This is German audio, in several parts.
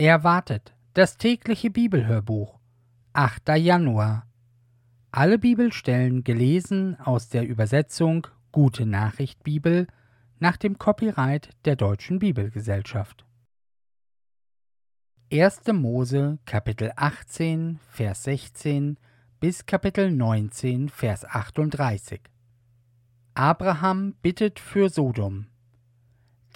Erwartet das tägliche Bibelhörbuch 8. Januar Alle Bibelstellen gelesen aus der Übersetzung Gute Nachricht Bibel nach dem Copyright der Deutschen Bibelgesellschaft 1. Mose Kapitel 18 Vers 16 bis Kapitel 19 Vers 38 Abraham bittet für Sodom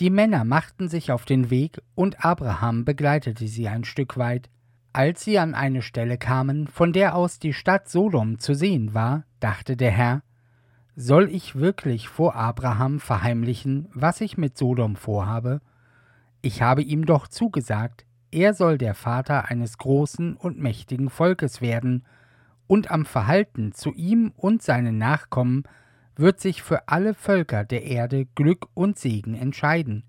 die Männer machten sich auf den Weg, und Abraham begleitete sie ein Stück weit. Als sie an eine Stelle kamen, von der aus die Stadt Sodom zu sehen war, dachte der Herr, soll ich wirklich vor Abraham verheimlichen, was ich mit Sodom vorhabe? Ich habe ihm doch zugesagt, er soll der Vater eines großen und mächtigen Volkes werden, und am Verhalten zu ihm und seinen Nachkommen wird sich für alle Völker der Erde Glück und Segen entscheiden.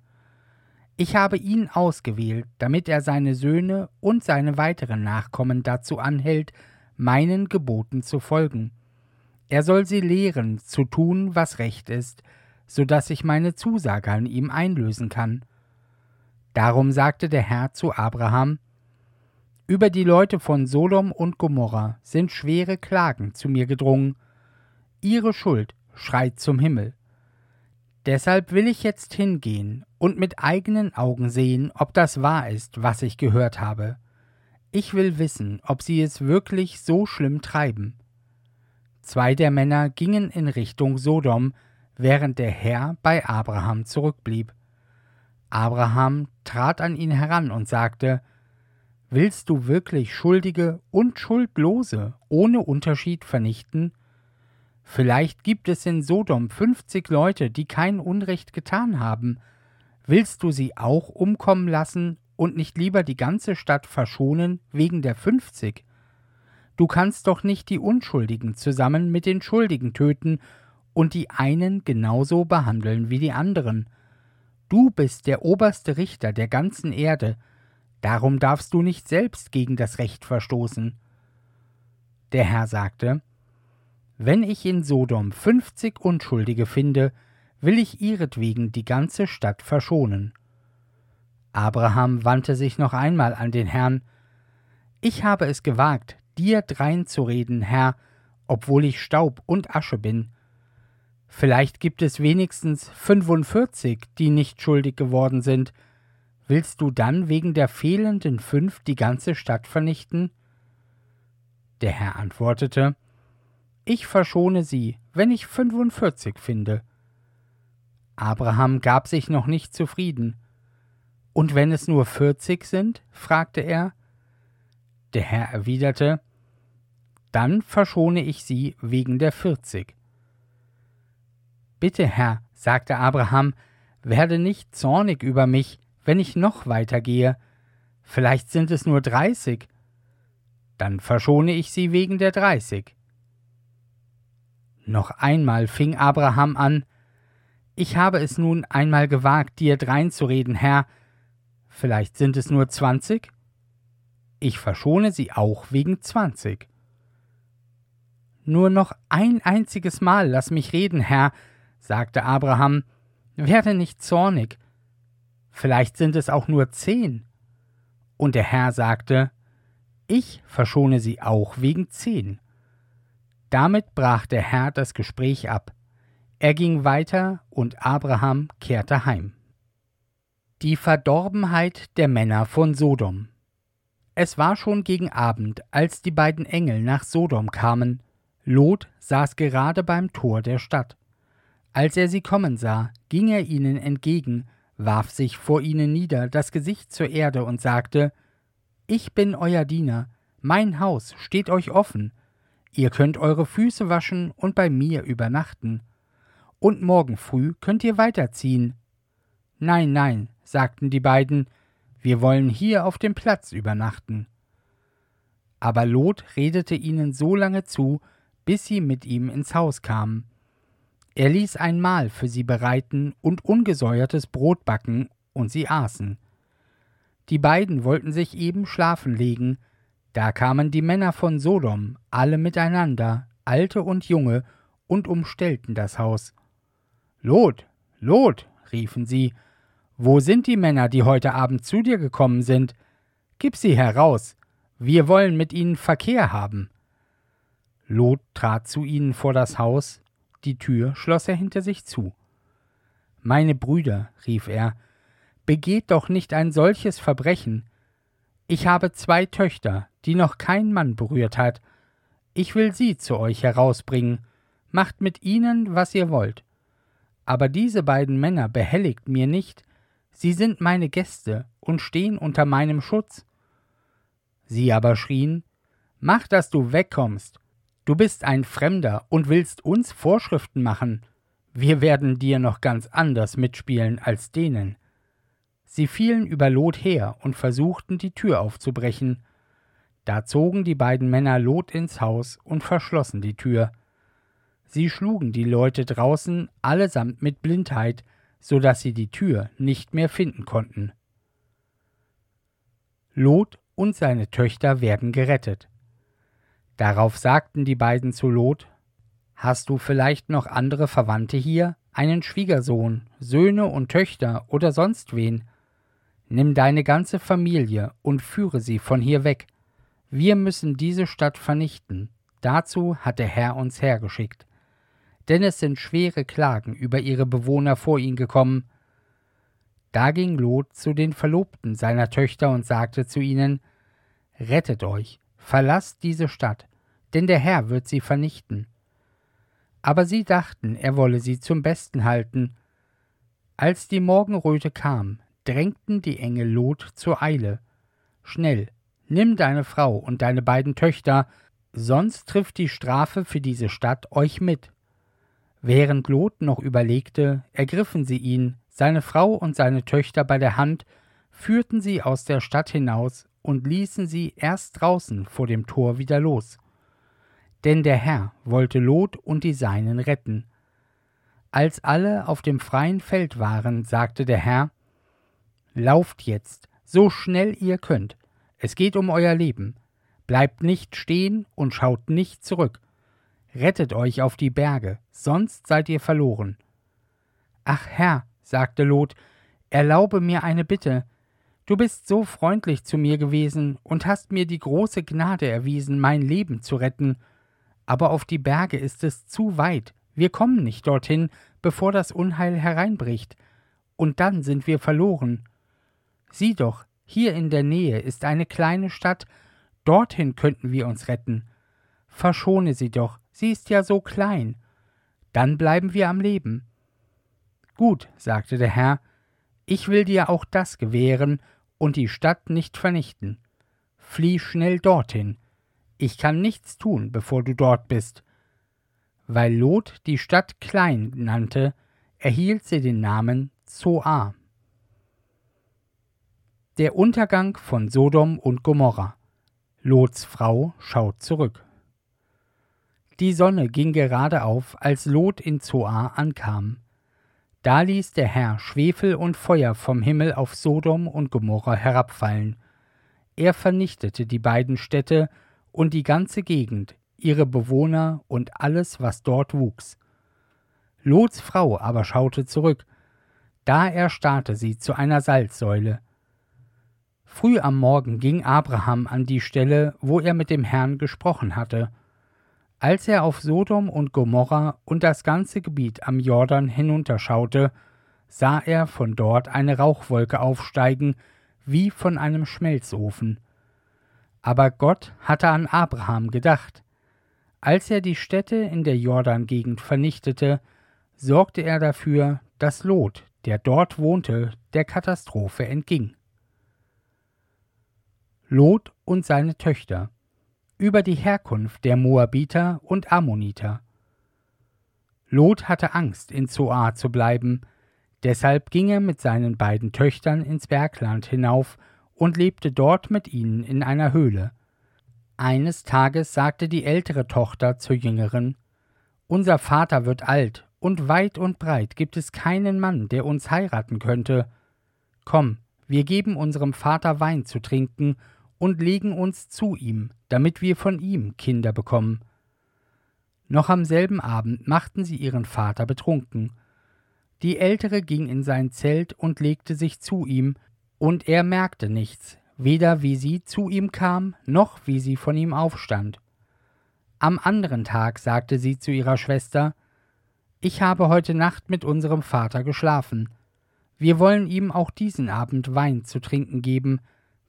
Ich habe ihn ausgewählt, damit er seine Söhne und seine weiteren Nachkommen dazu anhält, meinen Geboten zu folgen. Er soll sie lehren, zu tun, was recht ist, so dass ich meine Zusage an ihm einlösen kann. Darum sagte der Herr zu Abraham, Über die Leute von Sodom und Gomorra sind schwere Klagen zu mir gedrungen. Ihre Schuld schreit zum Himmel. Deshalb will ich jetzt hingehen und mit eigenen Augen sehen, ob das wahr ist, was ich gehört habe. Ich will wissen, ob sie es wirklich so schlimm treiben. Zwei der Männer gingen in Richtung Sodom, während der Herr bei Abraham zurückblieb. Abraham trat an ihn heran und sagte Willst du wirklich Schuldige und Schuldlose ohne Unterschied vernichten? Vielleicht gibt es in Sodom fünfzig Leute, die kein Unrecht getan haben. Willst du sie auch umkommen lassen und nicht lieber die ganze Stadt verschonen wegen der fünfzig? Du kannst doch nicht die Unschuldigen zusammen mit den Schuldigen töten und die einen genauso behandeln wie die anderen. Du bist der oberste Richter der ganzen Erde, darum darfst du nicht selbst gegen das Recht verstoßen. Der Herr sagte, wenn ich in Sodom fünfzig Unschuldige finde, will ich ihretwegen die ganze Stadt verschonen. Abraham wandte sich noch einmal an den Herrn. Ich habe es gewagt, dir dreinzureden, Herr, obwohl ich Staub und Asche bin. Vielleicht gibt es wenigstens fünfundvierzig, die nicht schuldig geworden sind. Willst du dann wegen der fehlenden fünf die ganze Stadt vernichten? Der Herr antwortete, ich verschone sie, wenn ich fünfundvierzig finde. Abraham gab sich noch nicht zufrieden. Und wenn es nur vierzig sind? fragte er. Der Herr erwiderte, dann verschone ich sie wegen der vierzig. Bitte, Herr, sagte Abraham, werde nicht zornig über mich, wenn ich noch weitergehe. Vielleicht sind es nur dreißig. Dann verschone ich sie wegen der dreißig. Noch einmal fing Abraham an Ich habe es nun einmal gewagt, dir dreinzureden, Herr. Vielleicht sind es nur zwanzig? Ich verschone sie auch wegen zwanzig. Nur noch ein einziges Mal lass mich reden, Herr, sagte Abraham, werde nicht zornig. Vielleicht sind es auch nur zehn. Und der Herr sagte, ich verschone sie auch wegen zehn. Damit brach der Herr das Gespräch ab. Er ging weiter und Abraham kehrte heim. Die Verdorbenheit der Männer von Sodom. Es war schon gegen Abend, als die beiden Engel nach Sodom kamen. Lot saß gerade beim Tor der Stadt. Als er sie kommen sah, ging er ihnen entgegen, warf sich vor ihnen nieder, das Gesicht zur Erde und sagte Ich bin euer Diener, mein Haus steht euch offen, Ihr könnt eure Füße waschen und bei mir übernachten. Und morgen früh könnt ihr weiterziehen. Nein, nein, sagten die beiden, wir wollen hier auf dem Platz übernachten. Aber Lot redete ihnen so lange zu, bis sie mit ihm ins Haus kamen. Er ließ ein Mahl für sie bereiten und ungesäuertes Brot backen, und sie aßen. Die beiden wollten sich eben schlafen legen, da kamen die Männer von Sodom, alle miteinander, alte und junge, und umstellten das Haus. Lot, Lot, riefen sie, wo sind die Männer, die heute Abend zu dir gekommen sind? Gib sie heraus, wir wollen mit ihnen Verkehr haben. Lot trat zu ihnen vor das Haus, die Tür schloss er hinter sich zu. Meine Brüder, rief er, begeht doch nicht ein solches Verbrechen. Ich habe zwei Töchter, die noch kein Mann berührt hat. Ich will sie zu euch herausbringen. Macht mit ihnen, was ihr wollt. Aber diese beiden Männer behelligt mir nicht, sie sind meine Gäste und stehen unter meinem Schutz. Sie aber schrien, Mach, dass du wegkommst. Du bist ein Fremder und willst uns Vorschriften machen. Wir werden dir noch ganz anders mitspielen als denen. Sie fielen über Lot her und versuchten, die Tür aufzubrechen. Da zogen die beiden Männer Lot ins Haus und verschlossen die Tür. Sie schlugen die Leute draußen allesamt mit Blindheit, so dass sie die Tür nicht mehr finden konnten. Lot und seine Töchter werden gerettet. Darauf sagten die beiden zu Lot Hast du vielleicht noch andere Verwandte hier, einen Schwiegersohn, Söhne und Töchter oder sonst wen? Nimm deine ganze Familie und führe sie von hier weg. Wir müssen diese Stadt vernichten. Dazu hat der Herr uns hergeschickt. Denn es sind schwere Klagen über ihre Bewohner vor ihn gekommen. Da ging Lot zu den Verlobten seiner Töchter und sagte zu ihnen Rettet euch, verlasst diese Stadt, denn der Herr wird sie vernichten. Aber sie dachten, er wolle sie zum Besten halten. Als die Morgenröte kam, drängten die Engel Lot zur Eile. Schnell, nimm deine Frau und deine beiden Töchter, sonst trifft die Strafe für diese Stadt euch mit. Während Lot noch überlegte, ergriffen sie ihn, seine Frau und seine Töchter bei der Hand, führten sie aus der Stadt hinaus und ließen sie erst draußen vor dem Tor wieder los. Denn der Herr wollte Lot und die Seinen retten. Als alle auf dem freien Feld waren, sagte der Herr Lauft jetzt, so schnell ihr könnt, es geht um euer Leben, bleibt nicht stehen und schaut nicht zurück, rettet euch auf die Berge, sonst seid ihr verloren. Ach Herr, sagte Lot, erlaube mir eine Bitte. Du bist so freundlich zu mir gewesen und hast mir die große Gnade erwiesen, mein Leben zu retten. Aber auf die Berge ist es zu weit. Wir kommen nicht dorthin, bevor das Unheil hereinbricht. Und dann sind wir verloren. Sieh doch, hier in der Nähe ist eine kleine Stadt, dorthin könnten wir uns retten. Verschone sie doch, sie ist ja so klein. Dann bleiben wir am Leben. Gut, sagte der Herr, ich will dir auch das gewähren und die Stadt nicht vernichten. Flieh schnell dorthin. Ich kann nichts tun, bevor du dort bist. Weil Lot die Stadt klein nannte, erhielt sie den Namen Zoar. Der Untergang von Sodom und Gomorra. Lots Frau schaut zurück. Die Sonne ging gerade auf, als Lot in Zoar ankam. Da ließ der Herr Schwefel und Feuer vom Himmel auf Sodom und Gomorra herabfallen. Er vernichtete die beiden Städte und die ganze Gegend, ihre Bewohner und alles, was dort wuchs. Lots Frau aber schaute zurück, da erstarrte sie zu einer Salzsäule. Früh am Morgen ging Abraham an die Stelle, wo er mit dem Herrn gesprochen hatte. Als er auf Sodom und Gomorra und das ganze Gebiet am Jordan hinunterschaute, sah er von dort eine Rauchwolke aufsteigen, wie von einem Schmelzofen. Aber Gott hatte an Abraham gedacht. Als er die Städte in der Jordan-Gegend vernichtete, sorgte er dafür, dass Lot, der dort wohnte, der Katastrophe entging. Lot und seine Töchter über die Herkunft der Moabiter und Ammoniter. Lot hatte Angst, in Zoar zu bleiben, deshalb ging er mit seinen beiden Töchtern ins Bergland hinauf und lebte dort mit ihnen in einer Höhle. Eines Tages sagte die ältere Tochter zur jüngeren Unser Vater wird alt, und weit und breit gibt es keinen Mann, der uns heiraten könnte. Komm, wir geben unserem Vater Wein zu trinken und legen uns zu ihm, damit wir von ihm Kinder bekommen. Noch am selben Abend machten sie ihren Vater betrunken. Die Ältere ging in sein Zelt und legte sich zu ihm, und er merkte nichts, weder wie sie zu ihm kam, noch wie sie von ihm aufstand. Am anderen Tag sagte sie zu ihrer Schwester Ich habe heute Nacht mit unserem Vater geschlafen. Wir wollen ihm auch diesen Abend Wein zu trinken geben,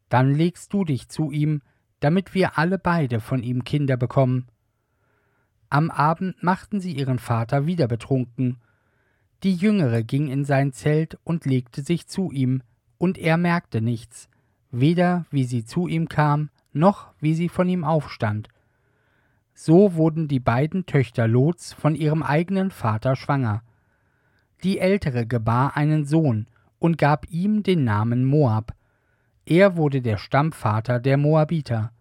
dann legst du dich zu ihm, damit wir alle beide von ihm Kinder bekommen. Am Abend machten sie ihren Vater wieder betrunken. Die Jüngere ging in sein Zelt und legte sich zu ihm, und er merkte nichts, weder wie sie zu ihm kam, noch wie sie von ihm aufstand. So wurden die beiden Töchter Lots von ihrem eigenen Vater schwanger. Die ältere gebar einen Sohn und gab ihm den Namen Moab. Er wurde der Stammvater der Moabiter.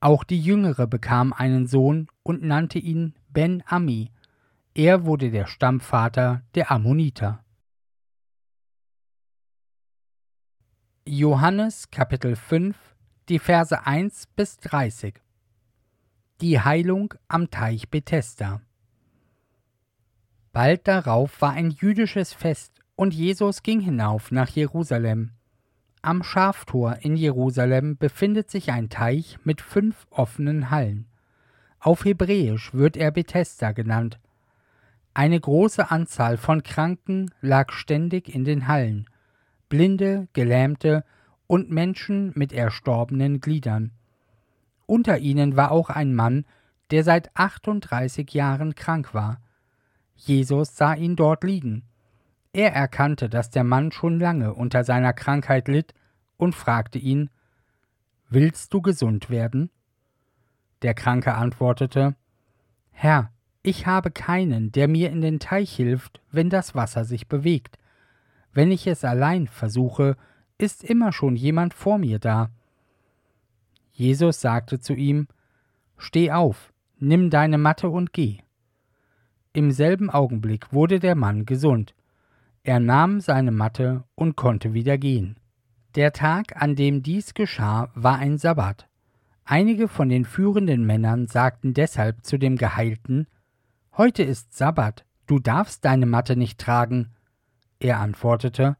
Auch die jüngere bekam einen Sohn und nannte ihn Ben Ami. Er wurde der Stammvater der Ammoniter. Johannes Kapitel 5, die Verse 1 bis 30. Die Heilung am Teich Bethesda. Bald darauf war ein jüdisches Fest und Jesus ging hinauf nach Jerusalem. Am Schaftor in Jerusalem befindet sich ein Teich mit fünf offenen Hallen. Auf Hebräisch wird er Bethesda genannt. Eine große Anzahl von Kranken lag ständig in den Hallen, Blinde, Gelähmte und Menschen mit erstorbenen Gliedern. Unter ihnen war auch ein Mann, der seit 38 Jahren krank war. Jesus sah ihn dort liegen. Er erkannte, dass der Mann schon lange unter seiner Krankheit litt und fragte ihn Willst du gesund werden? Der Kranke antwortete Herr, ich habe keinen, der mir in den Teich hilft, wenn das Wasser sich bewegt. Wenn ich es allein versuche, ist immer schon jemand vor mir da. Jesus sagte zu ihm Steh auf, nimm deine Matte und geh. Im selben Augenblick wurde der Mann gesund. Er nahm seine Matte und konnte wieder gehen. Der Tag, an dem dies geschah, war ein Sabbat. Einige von den führenden Männern sagten deshalb zu dem Geheilten Heute ist Sabbat, du darfst deine Matte nicht tragen. Er antwortete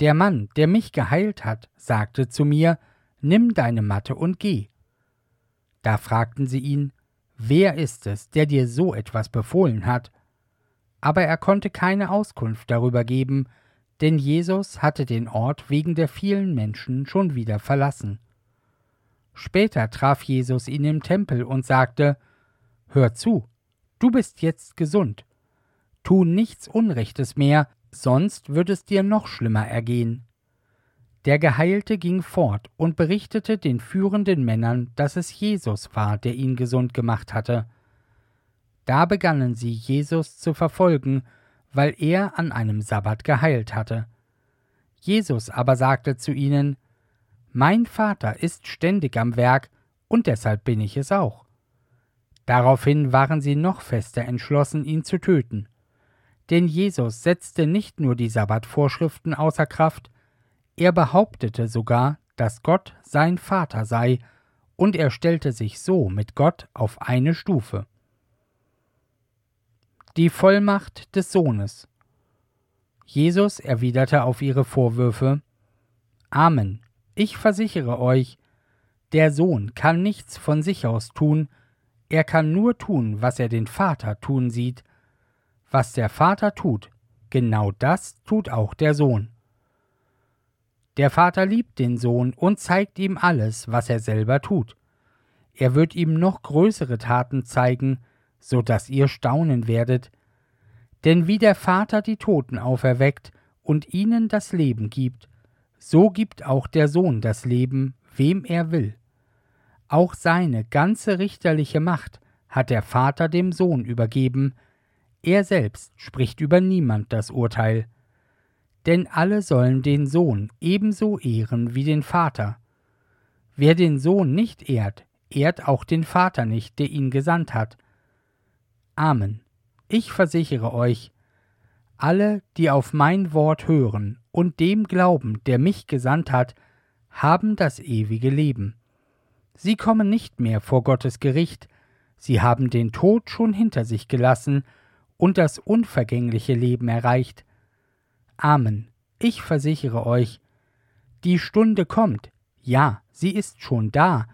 Der Mann, der mich geheilt hat, sagte zu mir Nimm deine Matte und geh. Da fragten sie ihn Wer ist es, der dir so etwas befohlen hat? Aber er konnte keine Auskunft darüber geben, denn Jesus hatte den Ort wegen der vielen Menschen schon wieder verlassen. Später traf Jesus ihn im Tempel und sagte Hör zu, du bist jetzt gesund. Tu nichts Unrechtes mehr, sonst wird es dir noch schlimmer ergehen. Der Geheilte ging fort und berichtete den führenden Männern, dass es Jesus war, der ihn gesund gemacht hatte. Da begannen sie, Jesus zu verfolgen, weil er an einem Sabbat geheilt hatte. Jesus aber sagte zu ihnen, Mein Vater ist ständig am Werk, und deshalb bin ich es auch. Daraufhin waren sie noch fester entschlossen, ihn zu töten. Denn Jesus setzte nicht nur die Sabbatvorschriften außer Kraft, er behauptete sogar, dass Gott sein Vater sei, und er stellte sich so mit Gott auf eine Stufe die Vollmacht des Sohnes. Jesus erwiderte auf ihre Vorwürfe Amen, ich versichere euch, der Sohn kann nichts von sich aus tun, er kann nur tun, was er den Vater tun sieht. Was der Vater tut, genau das tut auch der Sohn. Der Vater liebt den Sohn und zeigt ihm alles, was er selber tut. Er wird ihm noch größere Taten zeigen, so dass ihr staunen werdet. Denn wie der Vater die Toten auferweckt und ihnen das Leben gibt, so gibt auch der Sohn das Leben, wem er will. Auch seine ganze richterliche Macht hat der Vater dem Sohn übergeben, er selbst spricht über niemand das Urteil. Denn alle sollen den Sohn ebenso ehren wie den Vater. Wer den Sohn nicht ehrt, ehrt auch den Vater nicht, der ihn gesandt hat. Amen. Ich versichere euch, alle, die auf mein Wort hören und dem glauben, der mich gesandt hat, haben das ewige Leben. Sie kommen nicht mehr vor Gottes Gericht, sie haben den Tod schon hinter sich gelassen und das unvergängliche Leben erreicht. Amen. Ich versichere euch, die Stunde kommt, Ja, sie ist schon da,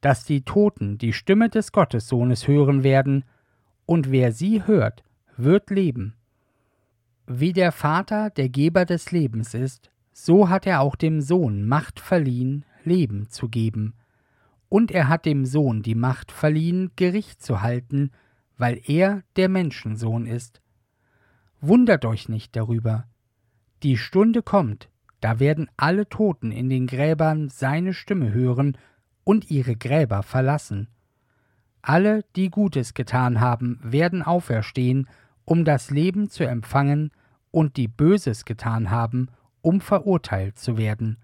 dass die Toten die Stimme des Gottessohnes hören werden, und wer sie hört, wird leben. Wie der Vater der Geber des Lebens ist, so hat er auch dem Sohn Macht verliehen, Leben zu geben. Und er hat dem Sohn die Macht verliehen, Gericht zu halten, weil er der Menschensohn ist. Wundert euch nicht darüber. Die Stunde kommt, da werden alle Toten in den Gräbern seine Stimme hören und ihre Gräber verlassen. Alle, die Gutes getan haben, werden auferstehen, um das Leben zu empfangen, und die Böses getan haben, um verurteilt zu werden.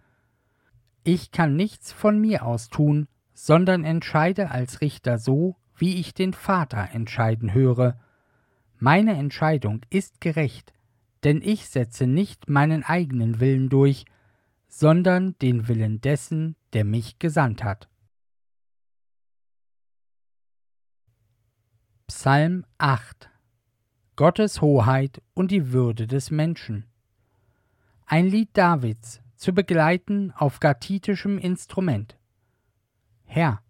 Ich kann nichts von mir aus tun, sondern entscheide als Richter so, wie ich den Vater entscheiden höre. Meine Entscheidung ist gerecht, denn ich setze nicht meinen eigenen Willen durch, sondern den Willen dessen, der mich gesandt hat. Psalm 8 Gottes Hoheit und die Würde des Menschen Ein Lied Davids zu begleiten auf gatitischem Instrument. Herr,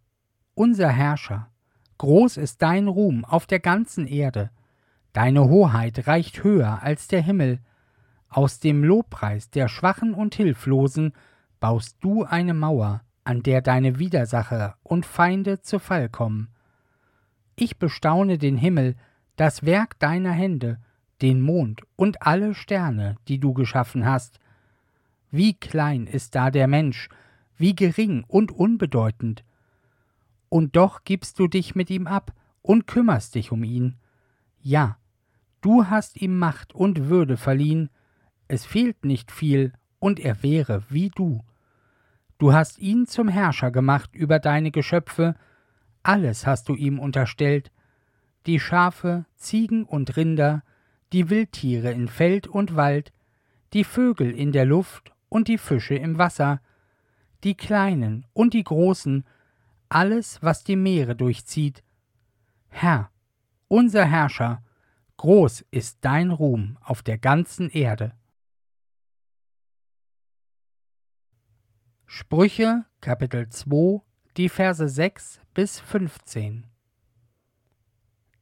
unser Herrscher, groß ist dein Ruhm auf der ganzen Erde, deine Hoheit reicht höher als der Himmel, aus dem Lobpreis der Schwachen und Hilflosen baust du eine Mauer, an der deine Widersacher und Feinde zu Fall kommen. Ich bestaune den Himmel, das Werk deiner Hände, den Mond und alle Sterne, die du geschaffen hast. Wie klein ist da der Mensch, wie gering und unbedeutend. Und doch gibst du dich mit ihm ab und kümmerst dich um ihn. Ja, du hast ihm Macht und Würde verliehen, es fehlt nicht viel, und er wäre wie du. Du hast ihn zum Herrscher gemacht über deine Geschöpfe, alles hast du ihm unterstellt, die Schafe, Ziegen und Rinder, die Wildtiere in Feld und Wald, die Vögel in der Luft und die Fische im Wasser, die kleinen und die großen, alles, was die Meere durchzieht. Herr, unser Herrscher, groß ist dein Ruhm auf der ganzen Erde. Sprüche Kapitel 2 die Verse 6 bis 15.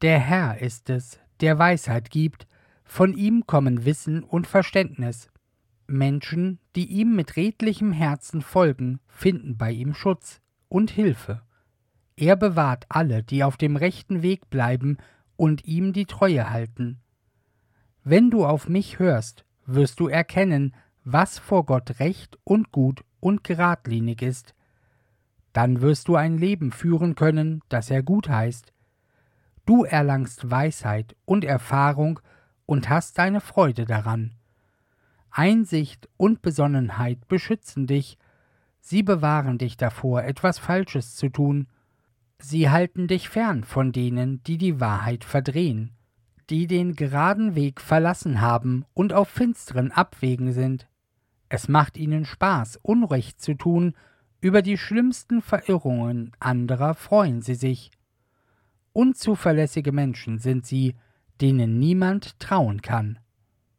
Der Herr ist es, der Weisheit gibt, von ihm kommen Wissen und Verständnis. Menschen, die ihm mit redlichem Herzen folgen, finden bei ihm Schutz und Hilfe. Er bewahrt alle, die auf dem rechten Weg bleiben und ihm die Treue halten. Wenn du auf mich hörst, wirst du erkennen, was vor Gott recht und gut und geradlinig ist, dann wirst du ein Leben führen können, das er gut heißt. Du erlangst Weisheit und Erfahrung und hast deine Freude daran. Einsicht und Besonnenheit beschützen dich, sie bewahren dich davor, etwas Falsches zu tun, sie halten dich fern von denen, die die Wahrheit verdrehen, die den geraden Weg verlassen haben und auf finsteren Abwegen sind. Es macht ihnen Spaß, Unrecht zu tun über die schlimmsten Verirrungen anderer freuen sie sich. Unzuverlässige Menschen sind sie, denen niemand trauen kann.